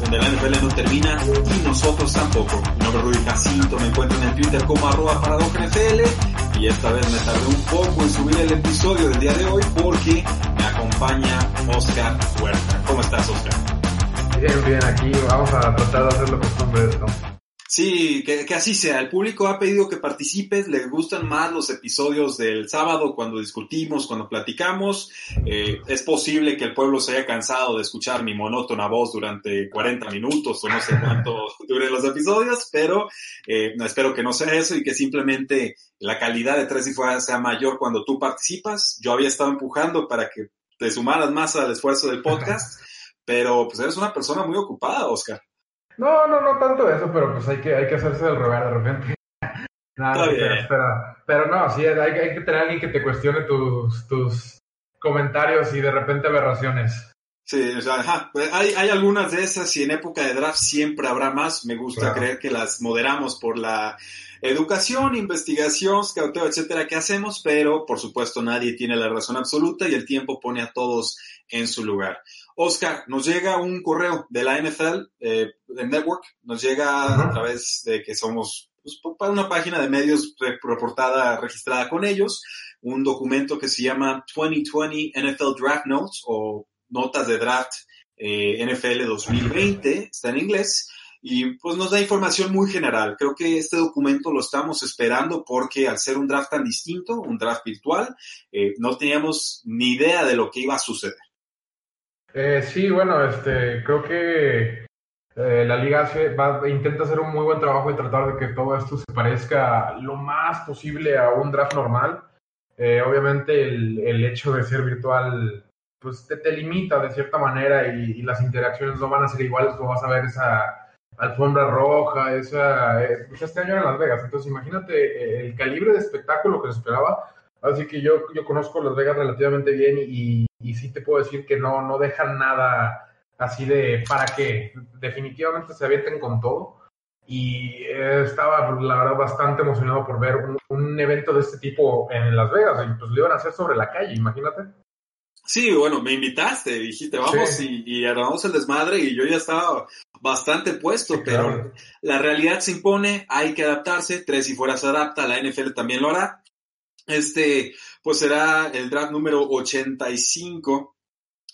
Donde la NFL no termina y nosotros tampoco. Mi nombre es Rudy Jacinto, me encuentro en Twitter como arroba NFL y esta vez me tardé un poco en subir el episodio del día de hoy porque me acompaña Oscar Huerta. ¿Cómo estás, Oscar? Bien, bien, aquí vamos a tratar de hacerlo costumbre esto. Sí, que, que, así sea. El público ha pedido que participes. Les gustan más los episodios del sábado cuando discutimos, cuando platicamos. Eh, es posible que el pueblo se haya cansado de escuchar mi monótona voz durante 40 minutos o no sé cuánto duren los episodios, pero eh, espero que no sea eso y que simplemente la calidad de Tres y Fuera sea mayor cuando tú participas. Yo había estado empujando para que te sumaras más al esfuerzo del podcast, pero pues eres una persona muy ocupada, Oscar. No, no, no tanto eso, pero pues hay que, hay que hacerse del revés de repente. Nada, espera, pero, pero, no, sí, hay, hay, que tener alguien que te cuestione tus, tus comentarios y de repente aberraciones. Sí, o sea, ajá, pues hay, hay algunas de esas y en época de draft siempre habrá más. Me gusta claro. creer que las moderamos por la educación, investigación, scouteo, etcétera, que hacemos, pero por supuesto nadie tiene la razón absoluta y el tiempo pone a todos en su lugar. Oscar, nos llega un correo de la NFL, eh, de Network, nos llega uh -huh. a través de que somos pues, para una página de medios reportada, registrada con ellos, un documento que se llama 2020 NFL Draft Notes o Notas de Draft eh, NFL 2020, está en inglés, y pues nos da información muy general. Creo que este documento lo estamos esperando porque al ser un draft tan distinto, un draft virtual, eh, no teníamos ni idea de lo que iba a suceder. Eh, sí, bueno, este, creo que eh, la liga hace, va, intenta hacer un muy buen trabajo y tratar de que todo esto se parezca lo más posible a un draft normal. Eh, obviamente el, el, hecho de ser virtual pues te, te limita de cierta manera y, y, las interacciones no van a ser iguales, no vas a ver esa alfombra roja, esa, eh, pues este año en Las Vegas, entonces imagínate eh, el calibre de espectáculo que se esperaba, así que yo, yo conozco Las Vegas relativamente bien y, y sí te puedo decir que no, no dejan nada así de para qué. Definitivamente se avienten con todo. Y estaba, la verdad, bastante emocionado por ver un, un, evento de este tipo en Las Vegas. Y pues lo iban a hacer sobre la calle, imagínate. Sí, bueno, me invitaste, dijiste, vamos sí. y, y armamos el desmadre y yo ya estaba bastante puesto, sí, pero claro. la realidad se impone, hay que adaptarse, tres y fuera se adapta, la NFL también lo hará. Este, pues será el draft número 85.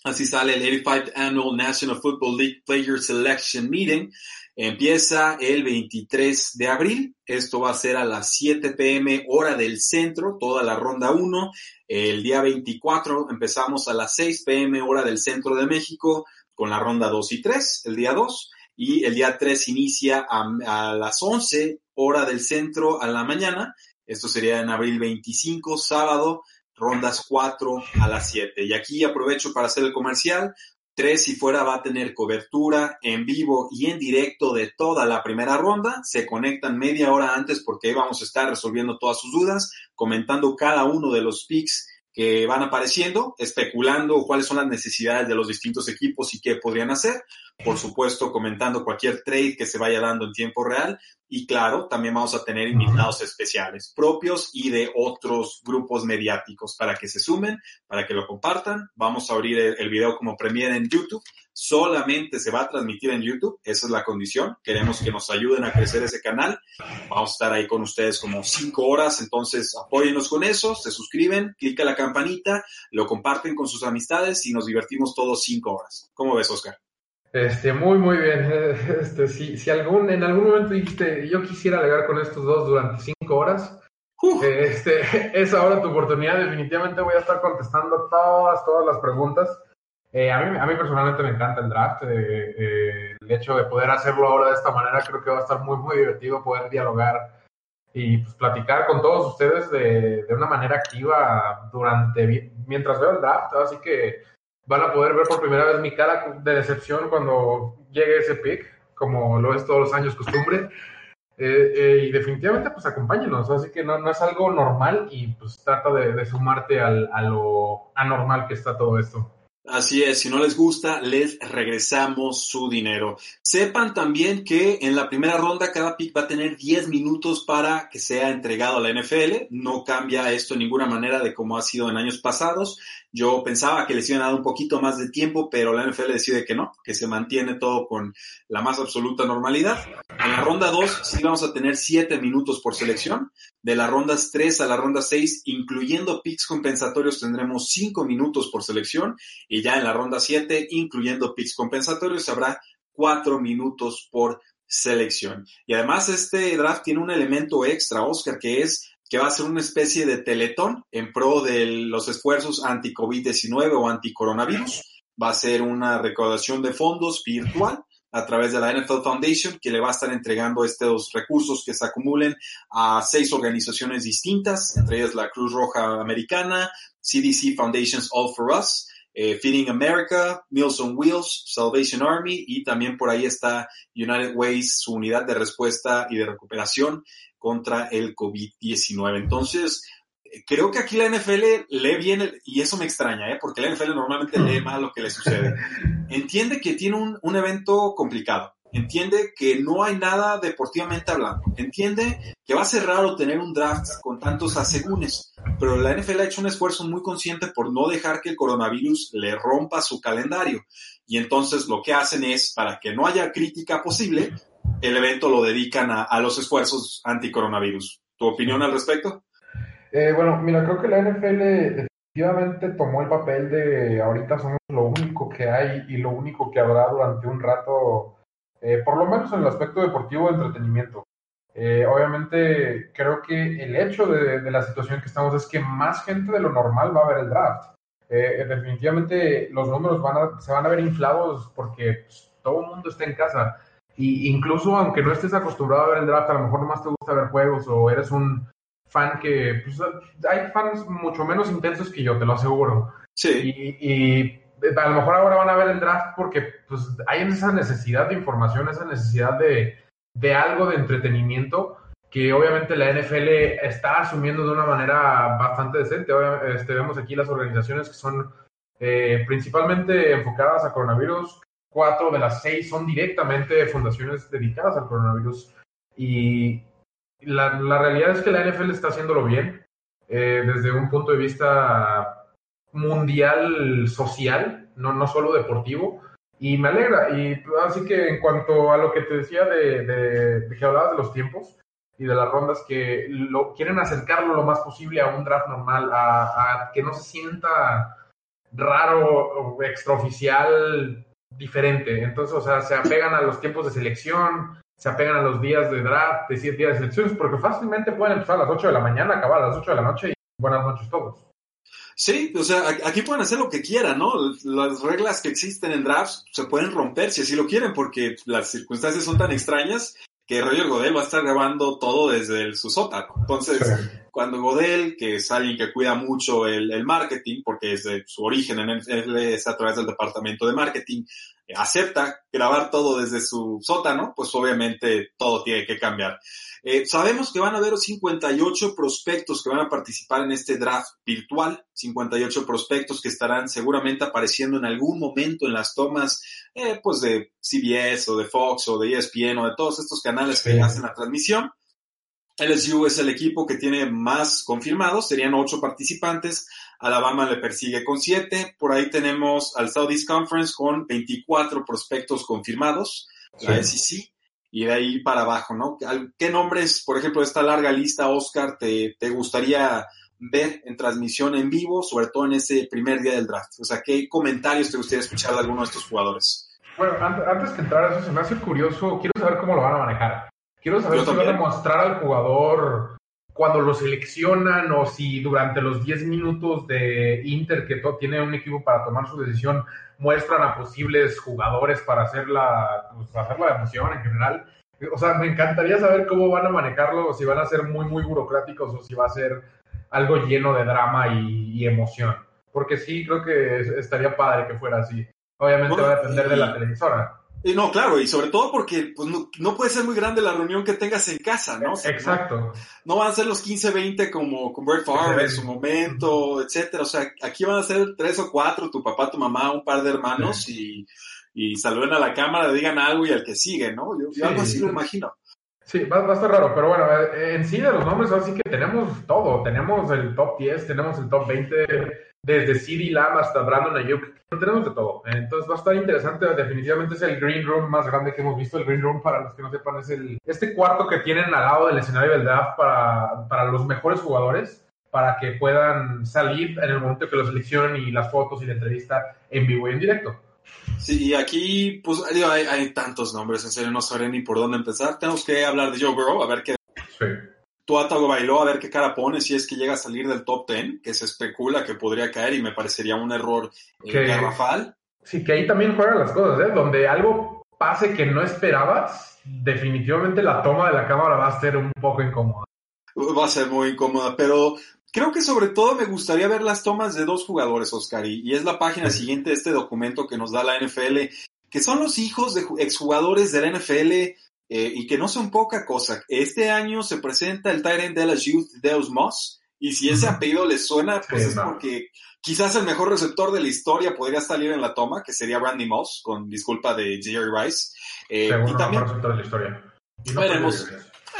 Así sale el 85th Annual National Football League Player Selection Meeting. Empieza el 23 de abril. Esto va a ser a las 7 pm hora del centro, toda la ronda 1. El día 24 empezamos a las 6 pm hora del centro de México con la ronda 2 y 3, el día 2. Y el día 3 inicia a, a las 11 hora del centro a la mañana esto sería en abril 25, sábado, rondas 4 a las 7. Y aquí aprovecho para hacer el comercial. 3 si fuera va a tener cobertura en vivo y en directo de toda la primera ronda. Se conectan media hora antes porque ahí vamos a estar resolviendo todas sus dudas, comentando cada uno de los picks que van apareciendo, especulando cuáles son las necesidades de los distintos equipos y qué podrían hacer. Por supuesto, comentando cualquier trade que se vaya dando en tiempo real. Y claro, también vamos a tener invitados especiales propios y de otros grupos mediáticos para que se sumen, para que lo compartan. Vamos a abrir el, video como premier en YouTube. Solamente se va a transmitir en YouTube. Esa es la condición. Queremos que nos ayuden a crecer ese canal. Vamos a estar ahí con ustedes como cinco horas. Entonces, apóyennos con eso. Se suscriben, clica la campanita, lo comparten con sus amistades y nos divertimos todos cinco horas. ¿Cómo ves, Oscar? Este, muy, muy bien. Este, si, si algún, en algún momento dijiste, yo quisiera alegar con estos dos durante cinco horas, este, es ahora tu oportunidad. Definitivamente voy a estar contestando todas, todas las preguntas. Eh, a, mí, a mí personalmente me encanta el draft. Eh, eh, el hecho de poder hacerlo ahora de esta manera creo que va a estar muy, muy divertido poder dialogar y pues, platicar con todos ustedes de, de, una manera activa durante mientras veo el draft. Así que van a poder ver por primera vez mi cara de decepción cuando llegue ese pick, como lo es todos los años costumbre. y definitivamente, pues acompáñenos. Así que no, no es algo normal y pues trata de, de sumarte al, a lo anormal que está todo esto. Así es, si no les gusta, les regresamos su dinero. Sepan también que en la primera ronda cada pick va a tener 10 minutos para que sea entregado a la NFL. No cambia esto en ninguna manera de cómo ha sido en años pasados. Yo pensaba que les iban a dar un poquito más de tiempo, pero la NFL decide que no, que se mantiene todo con la más absoluta normalidad. En la ronda 2 sí vamos a tener 7 minutos por selección. De las rondas 3 a la ronda 6, incluyendo picks compensatorios, tendremos 5 minutos por selección. Y ya en la ronda 7, incluyendo picks compensatorios, habrá 4 minutos por selección. Y además este draft tiene un elemento extra, Oscar, que es que va a ser una especie de teletón en pro de los esfuerzos anti-COVID-19 o anti-coronavirus. Va a ser una recaudación de fondos virtual a través de la NFL Foundation, que le va a estar entregando estos recursos que se acumulen a seis organizaciones distintas, entre ellas la Cruz Roja Americana, CDC Foundations All for Us, eh, Feeding America, Meals on Wheels, Salvation Army y también por ahí está United Ways, su unidad de respuesta y de recuperación contra el COVID-19. Entonces, creo que aquí la NFL lee bien, y eso me extraña, ¿eh? porque la NFL normalmente lee mal lo que le sucede. Entiende que tiene un, un evento complicado, entiende que no hay nada deportivamente hablando, entiende que va a ser raro tener un draft con tantos asegúnes, pero la NFL ha hecho un esfuerzo muy consciente por no dejar que el coronavirus le rompa su calendario. Y entonces lo que hacen es, para que no haya crítica posible, el evento lo dedican a, los esfuerzos anti-coronavirus. ¿Tu opinión al respecto? Eh, bueno, mira, creo que la NFL definitivamente tomó el papel de ahorita somos lo único que hay y lo único que habrá durante un rato, eh, por lo menos en el aspecto deportivo de entretenimiento. Eh, obviamente, creo que el hecho de, de, la situación que estamos es que más gente de lo normal va a ver el draft. Eh, definitivamente los números van a, se van a ver inflados porque pues, todo el mundo está en casa. Y incluso aunque no estés acostumbrado a ver el draft, a lo mejor nomás te gusta ver juegos o eres un fan que pues, hay fans mucho menos intensos que yo, te lo aseguro. Sí. Y, y, a lo mejor ahora van a ver el draft porque pues hay esa necesidad de información, esa necesidad de, de algo de entretenimiento que obviamente la NFL está asumiendo de una manera bastante decente. Este, vemos aquí las organizaciones que son eh, principalmente enfocadas a coronavirus. Cuatro de las seis son directamente fundaciones dedicadas al coronavirus. Y la, la, realidad es que la NFL está haciéndolo bien eh, desde un punto de vista mundial social, no, no solo deportivo, y me alegra. Y así que en cuanto a lo que te decía de, de, de que hablabas de los tiempos y de las rondas, que lo, quieren acercarlo lo más posible a un draft normal, a, que no se sienta raro o extraoficial diferente. Entonces, o sea, se apegan a los tiempos de selección, se apegan a los días de draft, de siete días de selecciones, porque fácilmente pueden empezar a las 8 de la mañana, acabar a las 8 de la noche y buenas noches todos. Sí, o sea, aquí pueden hacer lo que quieran, ¿no? Las reglas que existen en drafts se pueden romper si así lo quieren, porque las circunstancias son tan extrañas que Roger Godel va a estar grabando todo desde el, su sótano. Entonces, sí. cuando Godel, que es alguien que cuida mucho el, el marketing, porque es de su origen en él es a través del departamento de marketing, acepta grabar todo desde su sótano, pues obviamente todo tiene que cambiar. Eh, sabemos que van a haber 58 prospectos que van a participar en este draft virtual, 58 prospectos que estarán seguramente apareciendo en algún momento en las tomas eh, pues de CBS o de Fox o de ESPN o de todos estos canales que sí. hacen la transmisión. LSU es el equipo que tiene más confirmados, serían ocho participantes. Alabama le persigue con siete. Por ahí tenemos al Southeast Conference con 24 prospectos confirmados, sí. la SEC, y de ahí para abajo, ¿no? ¿Qué nombres, por ejemplo, de esta larga lista, Oscar, te, te gustaría ver en transmisión en vivo, sobre todo en ese primer día del draft? O sea, ¿qué comentarios te gustaría escuchar de alguno de estos jugadores? Bueno, antes que entrar a eso, se me hace curioso, quiero saber cómo lo van a manejar. Quiero saber si van a mostrar al jugador cuando lo seleccionan o si durante los 10 minutos de Inter que tiene un equipo para tomar su decisión muestran a posibles jugadores para hacer la, pues, hacer la emoción en general. O sea, me encantaría saber cómo van a manejarlo, si van a ser muy, muy burocráticos o si va a ser algo lleno de drama y, emoción. Porque sí, creo que estaría padre que fuera así. Obviamente va a depender de la televisora. Y no, claro, y sobre todo porque pues, no, puede ser muy grande la reunión que tengas en casa, ¿no? Exacto. No, van a ser los 15, 20 como con Brett Favre en su momento, etcétera. O sea, aquí van a ser tres o cuatro, tu papá, tu mamá, un par de hermanos y, y saluden a la cámara, digan algo y al que sigue, ¿no? Yo, algo así lo imagino. Sí, va, a estar raro, pero bueno, eh, en sí de los nombres, así que tenemos todo. Tenemos el top 10, tenemos el top 20, desde CD Lamb hasta Brandon Ayuk, tenemos de todo. Entonces va a estar interesante, definitivamente es el green room más grande que hemos visto. El green room, para los que no sepan, es el, este cuarto que tienen al lado del escenario del draft para, para los mejores jugadores, para que puedan salir en el momento que los seleccionen y las fotos y la entrevista en vivo y en directo. Sí, y aquí, pues, hay, hay, tantos nombres, en serio, no sabré ni por dónde empezar. Tenemos que hablar de Joe Burrow, a ver qué... Sí. Tuatago bailó a ver qué cara pone si es que llega a salir del top 10, que se especula que podría caer y me parecería un error eh, garrafal. Sí, que ahí también juegan las cosas, ¿eh? Donde algo pase que no esperabas, definitivamente la toma de la cámara va a ser un poco incómoda. Va a ser muy incómoda, pero creo que sobre todo me gustaría ver las tomas de dos jugadores, Oscar, y, es la página siguiente de este documento que nos da la NFL, que son los hijos de exjugadores de la NFL eh, y que no son poca cosa. Este año se presenta el Tyrant de la Youth Deus Moss, y si ese apellido les suena, pues es porque quizás el mejor receptor de la historia podría salir en la toma, que sería Randy Moss, con disculpa de Jerry Rice. Eh, y también, receptor de la historia. veremos.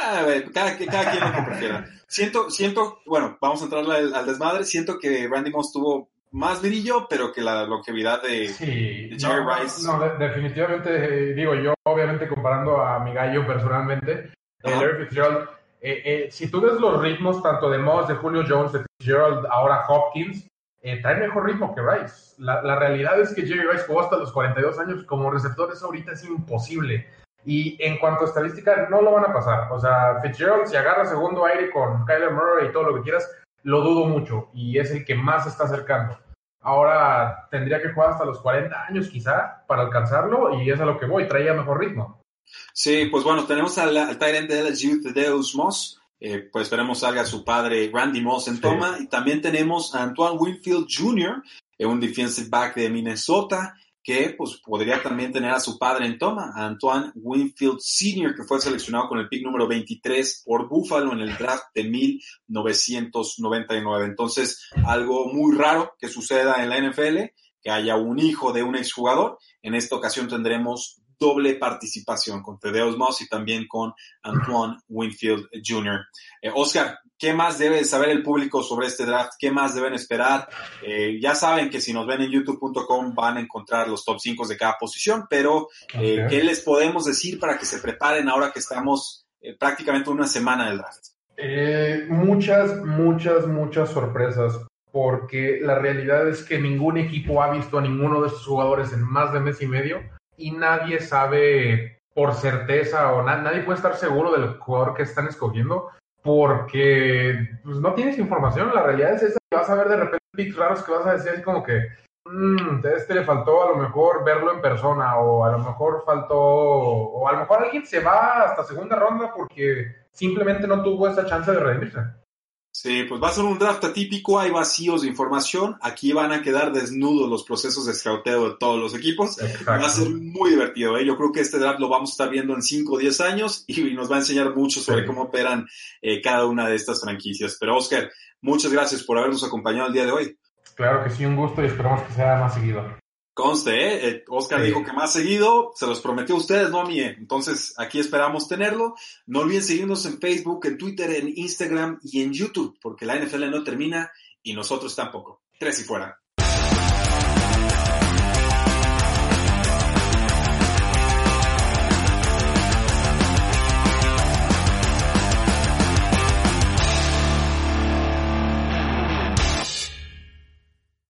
A ver, cada, cada quien lo que prefiera. Siento, siento, bueno, vamos a entrar al, al desmadre. Siento que Randy Moss tuvo más brillo, pero que la longevidad de, Jerry Rice. No, definitivamente, eh, digo yo, obviamente comparando a mi gallo personalmente, Larry Fitzgerald, eh, eh, si tú ves los ritmos tanto de Moss, de Julio Jones, de Fitzgerald, ahora Hopkins, trae mejor ritmo que Rice. La, la, realidad es que Jerry Rice jugó hasta los 42 años como receptor, eso ahorita es imposible. Y en cuanto a estadística, no lo van a pasar. O sea, Fitzgerald, si agarra segundo aire con Kyler Murray y todo lo que quieras, lo dudo mucho y es el que más se está acercando. Ahora tendría que jugar hasta los 40 años quizá para alcanzarlo y es a lo que voy, traía mejor ritmo. Sí, pues bueno, tenemos al, al Tyrant de Youth Deus Moss, eh, pues esperemos salga su padre Randy Moss en toma y también tenemos a Antoine Winfield Jr., eh, un defensive back de Minnesota, que pues podría también tener a su padre en toma, Antoine Winfield Sr., que fue seleccionado con el pick número 23 por Buffalo en el draft de 1999. Entonces, algo muy raro que suceda en la NFL, que haya un hijo de un exjugador. En esta ocasión tendremos doble participación con Tedeos Moss y también con Antoine Winfield Jr. Eh, Oscar, ¿qué más debe saber el público sobre este draft? ¿Qué más deben esperar? Eh, ya saben que si nos ven en youtube.com van a encontrar los top 5 de cada posición, pero eh, ¿qué les podemos decir para que se preparen ahora que estamos prácticamente una semana del draft? muchas, muchas, muchas sorpresas porque la realidad es que ningún equipo ha visto a ninguno de estos jugadores en más de mes y medio y nadie sabe por certeza o nadie puede estar seguro del jugador que están escogiendo porque pues, no tienes información. La realidad es esa vas a ver de repente picks raros que vas a decir así como que mmm, este le faltó a lo mejor verlo en persona o a lo mejor faltó o a lo mejor alguien se va hasta segunda ronda porque simplemente no tuvo esa chance de redimirse. Sí, pues va a ser un draft atípico, hay vacíos de información, aquí van a quedar desnudos los procesos de escauteo de todos los equipos, va a ser muy divertido, ¿eh? yo creo que este draft lo vamos a estar viendo en 5 o 10 años y nos va a enseñar mucho sobre cómo operan eh, cada una de estas franquicias. Pero Oscar, muchas gracias por habernos acompañado el día de hoy. Claro que sí, un gusto y esperamos que sea más seguido. Conste, ¿eh? eh Oscar dijo que más seguido, se los prometió a ustedes, no a mí. ¿eh? Entonces, aquí esperamos tenerlo. No olviden seguirnos en Facebook, en Twitter, en Instagram y en YouTube, porque la NFL no termina y nosotros tampoco. Tres y fuera.